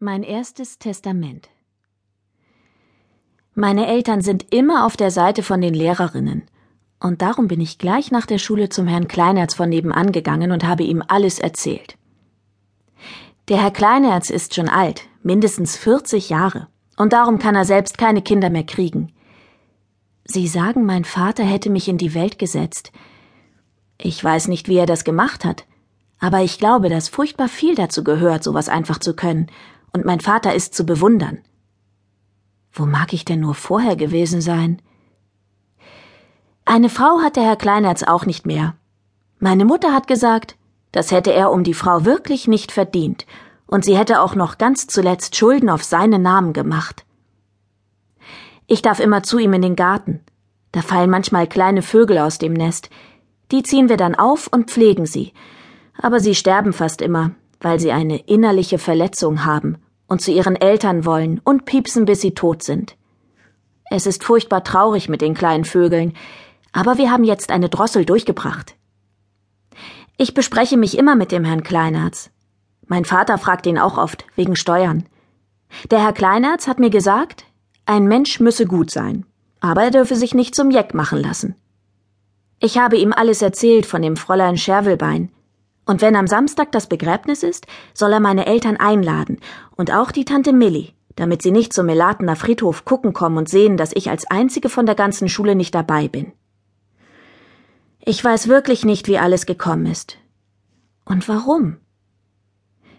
Mein erstes Testament. Meine Eltern sind immer auf der Seite von den Lehrerinnen. Und darum bin ich gleich nach der Schule zum Herrn Kleinerz von nebenan gegangen und habe ihm alles erzählt. Der Herr Kleinerz ist schon alt, mindestens 40 Jahre, und darum kann er selbst keine Kinder mehr kriegen. Sie sagen, mein Vater hätte mich in die Welt gesetzt. Ich weiß nicht, wie er das gemacht hat, aber ich glaube, dass furchtbar viel dazu gehört, sowas einfach zu können, und mein Vater ist zu bewundern. Wo mag ich denn nur vorher gewesen sein? Eine Frau hat der Herr Kleinerz auch nicht mehr. Meine Mutter hat gesagt, das hätte er um die Frau wirklich nicht verdient, und sie hätte auch noch ganz zuletzt Schulden auf seinen Namen gemacht. Ich darf immer zu ihm in den Garten. Da fallen manchmal kleine Vögel aus dem Nest. Die ziehen wir dann auf und pflegen sie. Aber sie sterben fast immer, weil sie eine innerliche Verletzung haben und zu ihren Eltern wollen und piepsen, bis sie tot sind. Es ist furchtbar traurig mit den kleinen Vögeln, aber wir haben jetzt eine Drossel durchgebracht. Ich bespreche mich immer mit dem Herrn Kleinerz. Mein Vater fragt ihn auch oft, wegen Steuern. Der Herr Kleinerz hat mir gesagt, ein Mensch müsse gut sein, aber er dürfe sich nicht zum Jeck machen lassen. Ich habe ihm alles erzählt von dem Fräulein Schervelbein, und wenn am Samstag das Begräbnis ist, soll er meine Eltern einladen und auch die Tante Millie, damit sie nicht zum Melatener Friedhof gucken kommen und sehen, dass ich als einzige von der ganzen Schule nicht dabei bin. Ich weiß wirklich nicht, wie alles gekommen ist. Und warum?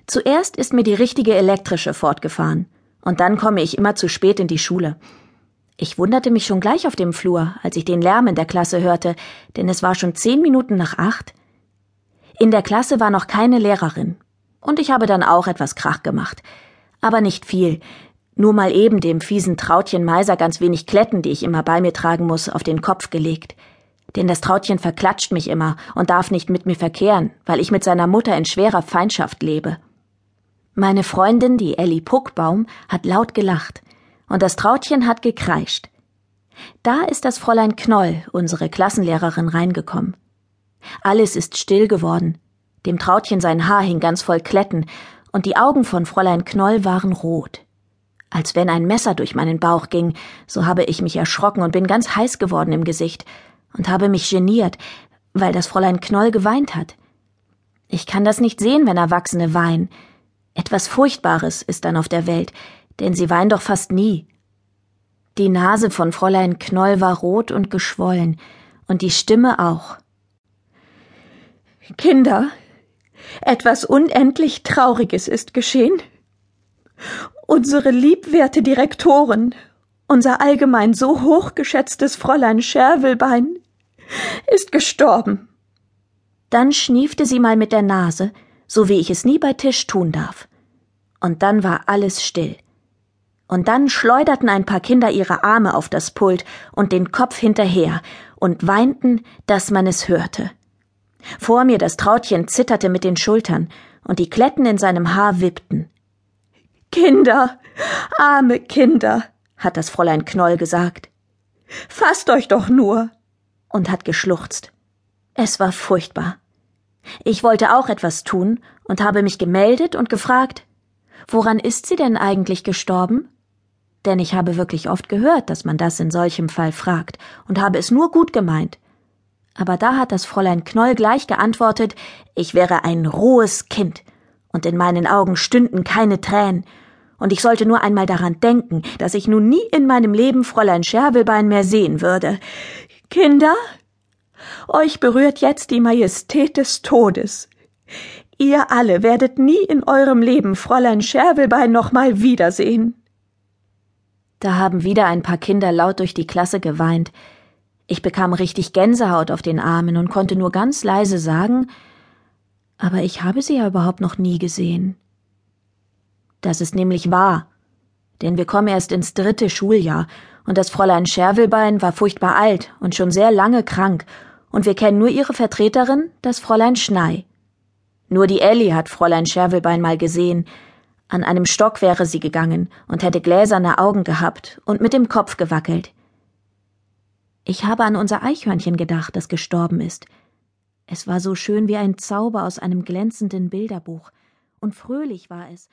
Zuerst ist mir die richtige elektrische fortgefahren, und dann komme ich immer zu spät in die Schule. Ich wunderte mich schon gleich auf dem Flur, als ich den Lärm in der Klasse hörte, denn es war schon zehn Minuten nach acht. In der Klasse war noch keine Lehrerin. Und ich habe dann auch etwas Krach gemacht. Aber nicht viel. Nur mal eben dem fiesen Trautchen Meiser ganz wenig Kletten, die ich immer bei mir tragen muss, auf den Kopf gelegt. Denn das Trautchen verklatscht mich immer und darf nicht mit mir verkehren, weil ich mit seiner Mutter in schwerer Feindschaft lebe. Meine Freundin, die Ellie Puckbaum, hat laut gelacht. Und das Trautchen hat gekreischt. Da ist das Fräulein Knoll, unsere Klassenlehrerin, reingekommen. Alles ist still geworden. Dem Trautchen sein Haar hing ganz voll Kletten, und die Augen von Fräulein Knoll waren rot. Als wenn ein Messer durch meinen Bauch ging, so habe ich mich erschrocken und bin ganz heiß geworden im Gesicht und habe mich geniert, weil das Fräulein Knoll geweint hat. Ich kann das nicht sehen, wenn Erwachsene weinen. Etwas Furchtbares ist dann auf der Welt, denn sie weinen doch fast nie. Die Nase von Fräulein Knoll war rot und geschwollen, und die Stimme auch. Kinder, etwas unendlich Trauriges ist geschehen. Unsere liebwerte Direktorin, unser allgemein so hochgeschätztes Fräulein Scherwelbein, ist gestorben. Dann schniefte sie mal mit der Nase, so wie ich es nie bei Tisch tun darf. Und dann war alles still. Und dann schleuderten ein paar Kinder ihre Arme auf das Pult und den Kopf hinterher und weinten, dass man es hörte. Vor mir das Trautchen zitterte mit den Schultern, und die Kletten in seinem Haar wippten. Kinder, arme Kinder, hat das Fräulein Knoll gesagt. Fasst euch doch nur. und hat geschluchzt. Es war furchtbar. Ich wollte auch etwas tun und habe mich gemeldet und gefragt, woran ist sie denn eigentlich gestorben? Denn ich habe wirklich oft gehört, dass man das in solchem Fall fragt und habe es nur gut gemeint aber da hat das Fräulein Knoll gleich geantwortet, ich wäre ein rohes Kind, und in meinen Augen stünden keine Tränen, und ich sollte nur einmal daran denken, dass ich nun nie in meinem Leben Fräulein Scherwelbein mehr sehen würde. Kinder, euch berührt jetzt die Majestät des Todes. Ihr alle werdet nie in eurem Leben Fräulein Scherwelbein noch mal wiedersehen. Da haben wieder ein paar Kinder laut durch die Klasse geweint, ich bekam richtig Gänsehaut auf den Armen und konnte nur ganz leise sagen, aber ich habe sie ja überhaupt noch nie gesehen. Das ist nämlich wahr, denn wir kommen erst ins dritte Schuljahr, und das Fräulein Scherwelbein war furchtbar alt und schon sehr lange krank, und wir kennen nur ihre Vertreterin, das Fräulein Schnei. Nur die Ellie hat Fräulein Scherwelbein mal gesehen. An einem Stock wäre sie gegangen und hätte gläserne Augen gehabt und mit dem Kopf gewackelt. Ich habe an unser Eichhörnchen gedacht, das gestorben ist. Es war so schön wie ein Zauber aus einem glänzenden Bilderbuch, und fröhlich war es,